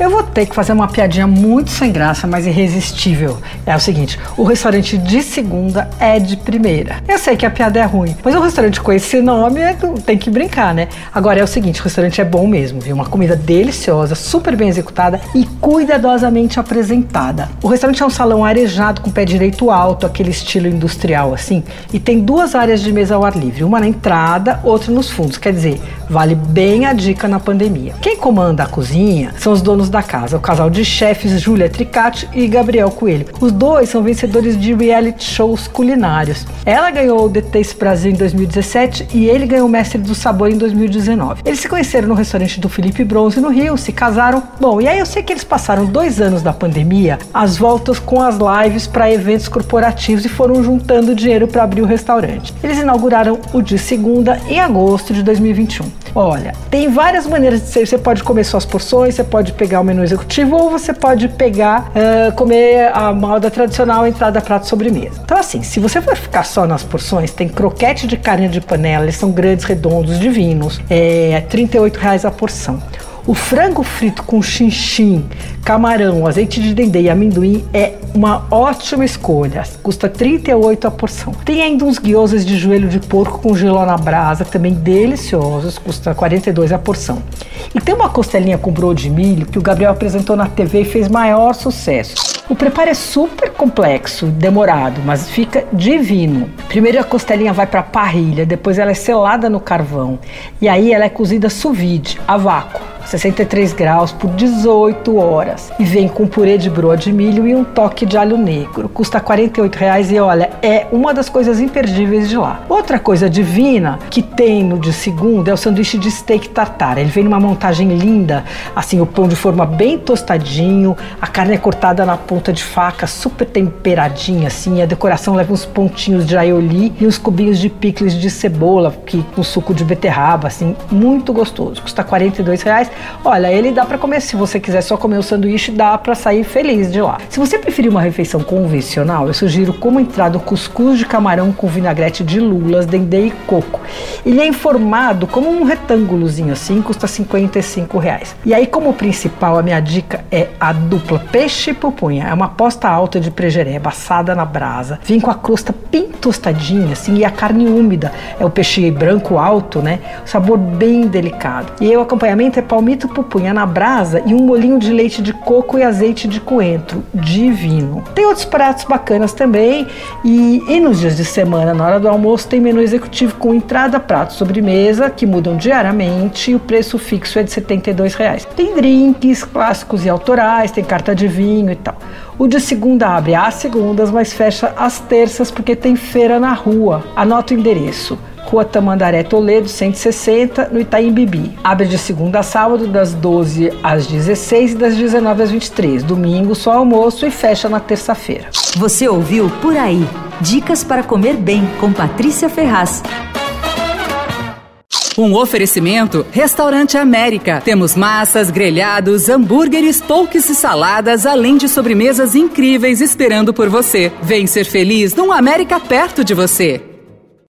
Eu vou ter que fazer uma piadinha muito sem graça, mas irresistível. É o seguinte: o restaurante de segunda é de primeira. Eu sei que a piada é ruim, mas um restaurante com esse nome é, tem que brincar, né? Agora é o seguinte: o restaurante é bom mesmo, viu? Uma comida deliciosa, super bem executada e cuidadosamente apresentada. O restaurante é um salão arejado com pé direito alto, aquele estilo industrial assim, e tem duas áreas de mesa ao ar livre, uma na entrada, outra nos fundos. Quer dizer, vale bem a dica na pandemia. Quem comanda a cozinha são os donos da casa, o casal de chefes Júlia Tricati e Gabriel Coelho. Os dois são vencedores de reality shows culinários. Ela ganhou o The Taste Brasil em 2017 e ele ganhou o Mestre do Sabor em 2019. Eles se conheceram no restaurante do Felipe Bronze no Rio, se casaram. Bom, e aí eu sei que eles passaram dois anos da pandemia, as voltas com as lives para eventos corporativos e foram juntando dinheiro para abrir o restaurante. Eles inauguraram o de segunda em agosto de 2021. Olha, tem várias maneiras de ser. Você pode comer suas porções, você pode pegar o menu executivo ou você pode pegar, uh, comer a moda tradicional, entrada, prato, sobremesa. Então, assim, se você for ficar só nas porções, tem croquete de carne de panela, eles são grandes, redondos, divinos, é 38 reais a porção. O frango frito com chinchim, camarão, azeite de dendê e amendoim é uma ótima escolha. Custa 38 a porção. Tem ainda uns guiosas de joelho de porco com gelo na brasa, também deliciosos, custa 42 a porção. E tem uma costelinha com broa de milho que o Gabriel apresentou na TV e fez maior sucesso. O preparo é super complexo, demorado, mas fica divino. Primeiro a costelinha vai para a parrilha, depois ela é selada no carvão e aí ela é cozida sous vide, a vácuo. 63 graus por 18 horas e vem com purê de broa de milho e um toque de alho negro. Custa 48 reais e olha, é uma das coisas imperdíveis de lá. Outra coisa divina que tem no de segunda é o sanduíche de steak tartar. Ele vem numa montagem linda, assim, o pão de forma bem tostadinho, a carne é cortada na ponta de faca, super temperadinha, assim, a decoração leva uns pontinhos de aioli e uns cubinhos de picles de cebola que, com suco de beterraba, assim, muito gostoso. Custa 42 reais Olha, ele dá para comer, se você quiser só comer o sanduíche, dá para sair feliz de lá. Se você preferir uma refeição convencional, eu sugiro como entrada o cuscuz de camarão com vinagrete de lulas, dendê e coco. Ele é informado como um retângulozinho assim, custa 55 reais. E aí, como principal, a minha dica é a dupla peixe e pupunha. É uma posta alta de prejereba assada na brasa. Vem com a crosta bem tostadinha, assim, e a carne úmida. É o peixe branco alto, né? Sabor bem delicado. E aí, o acompanhamento é palmito palmito pupunha na brasa e um molinho de leite de coco e azeite de coentro. Divino. Tem outros pratos bacanas também. E, e nos dias de semana, na hora do almoço, tem menu executivo com entrada, prato, sobremesa, que mudam diariamente e o preço fixo é de 72 reais. Tem drinks clássicos e autorais, tem carta de vinho e tal. O de segunda abre às segundas, mas fecha às terças porque tem feira na rua. Anota o endereço Rua Tamandaré Toledo, 160, no Itaim Bibi. Abre de segunda a sábado, das 12 às 16 e das 19 às 23. Domingo só almoço e fecha na terça-feira. Você ouviu Por Aí. Dicas para comer bem com Patrícia Ferraz. Um oferecimento Restaurante América. Temos massas, grelhados, hambúrgueres, polques e saladas, além de sobremesas incríveis esperando por você. Vem ser feliz num América perto de você.